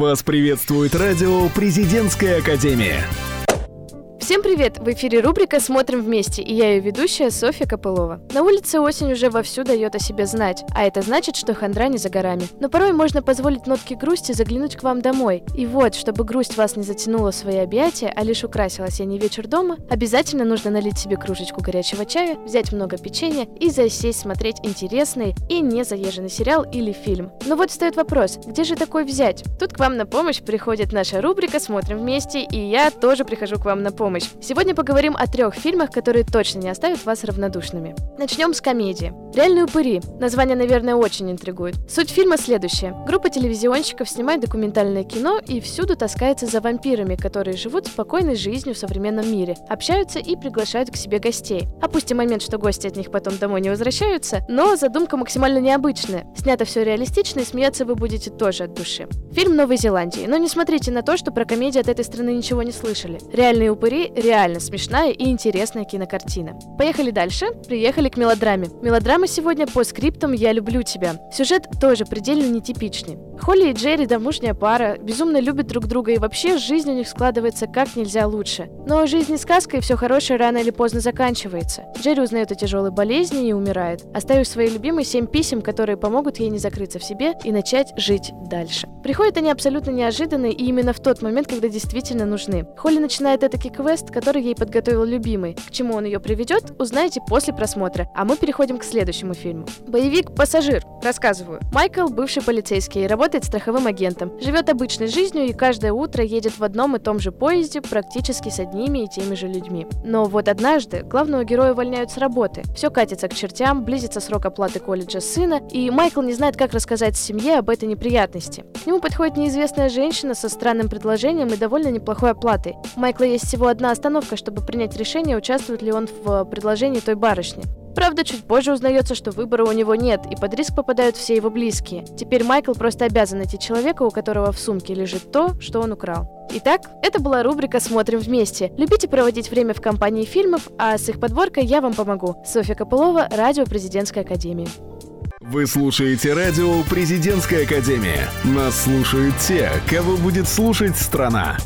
Вас приветствует радио «Президентская академия». Всем привет! В эфире рубрика «Смотрим вместе» и я ее ведущая Софья Копылова. На улице осень уже вовсю дает о себе знать, а это значит, что хандра не за горами. Но порой можно позволить нотке грусти заглянуть к вам домой. И вот, чтобы грусть вас не затянула в свои объятия, а лишь украсила осенний вечер дома, обязательно нужно налить себе кружечку горячего чая, взять много печенья и засесть смотреть интересный и не заезженный сериал или фильм. Но вот встает вопрос, где же такой взять? Тут к вам на помощь приходит наша рубрика «Смотрим вместе», и я тоже прихожу к вам на помощь помощь. Сегодня поговорим о трех фильмах, которые точно не оставят вас равнодушными. Начнем с комедии. «Реальные упыри». Название, наверное, очень интригует. Суть фильма следующая. Группа телевизионщиков снимает документальное кино и всюду таскается за вампирами, которые живут спокойной жизнью в современном мире, общаются и приглашают к себе гостей. Опустим момент, что гости от них потом домой не возвращаются, но задумка максимально необычная. Снято все реалистично и смеяться вы будете тоже от души. Фильм Новой Зеландии, но не смотрите на то, что про комедию от этой страны ничего не слышали. «Реальные упыри» реально смешная и интересная кинокартина. Поехали дальше. Приехали к мелодраме. Мелодрама сегодня по скриптам «Я люблю тебя». Сюжет тоже предельно нетипичный. Холли и Джерри домушняя пара, безумно любят друг друга и вообще жизнь у них складывается как нельзя лучше. Но жизнь не сказка и все хорошее рано или поздно заканчивается. Джерри узнает о тяжелой болезни и умирает, оставив своей любимой семь писем, которые помогут ей не закрыться в себе и начать жить дальше. Приходят они абсолютно неожиданно и именно в тот момент, когда действительно нужны. Холли начинает этакий квест, который ей подготовил любимый. К чему он ее приведет, узнаете после просмотра. А мы переходим к следующему фильму. Боевик «Пассажир». Рассказываю. Майкл, бывший полицейский, работает страховым агентом. Живет обычной жизнью и каждое утро едет в одном и том же поезде практически с одними и теми же людьми. Но вот однажды главного героя увольняют с работы. Все катится к чертям, близится срок оплаты колледжа сына, и Майкл не знает, как рассказать семье об этой неприятности. К нему подходит неизвестная женщина со странным предложением и довольно неплохой оплатой. У Майкла есть всего одна остановка, чтобы принять решение, участвует ли он в предложении той барышни. Правда, чуть позже узнается, что выбора у него нет, и под риск попадают все его близкие. Теперь Майкл просто обязан найти человека, у которого в сумке лежит то, что он украл. Итак, это была рубрика «Смотрим вместе». Любите проводить время в компании фильмов, а с их подборкой я вам помогу. Софья Копылова, Радио Президентской Академии. Вы слушаете радио «Президентская Академия». Нас слушают те, кого будет слушать страна.